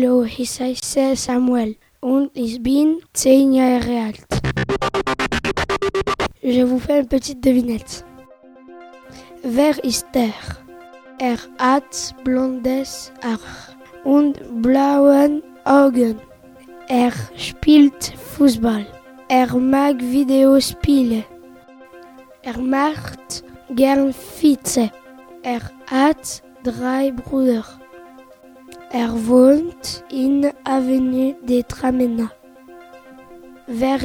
Hallo, ich heiße Samuel und ich bin 10 Jahre alt. Je vous fais une petite devinette. Wer ist der? Er hat blondes Haar und blauen Augen. Er spielt Fußball. Er mag Videospiele. Er macht gern Vize. Er hat drei Brüder. Er wohnt in Avenue des Tramena. Wer?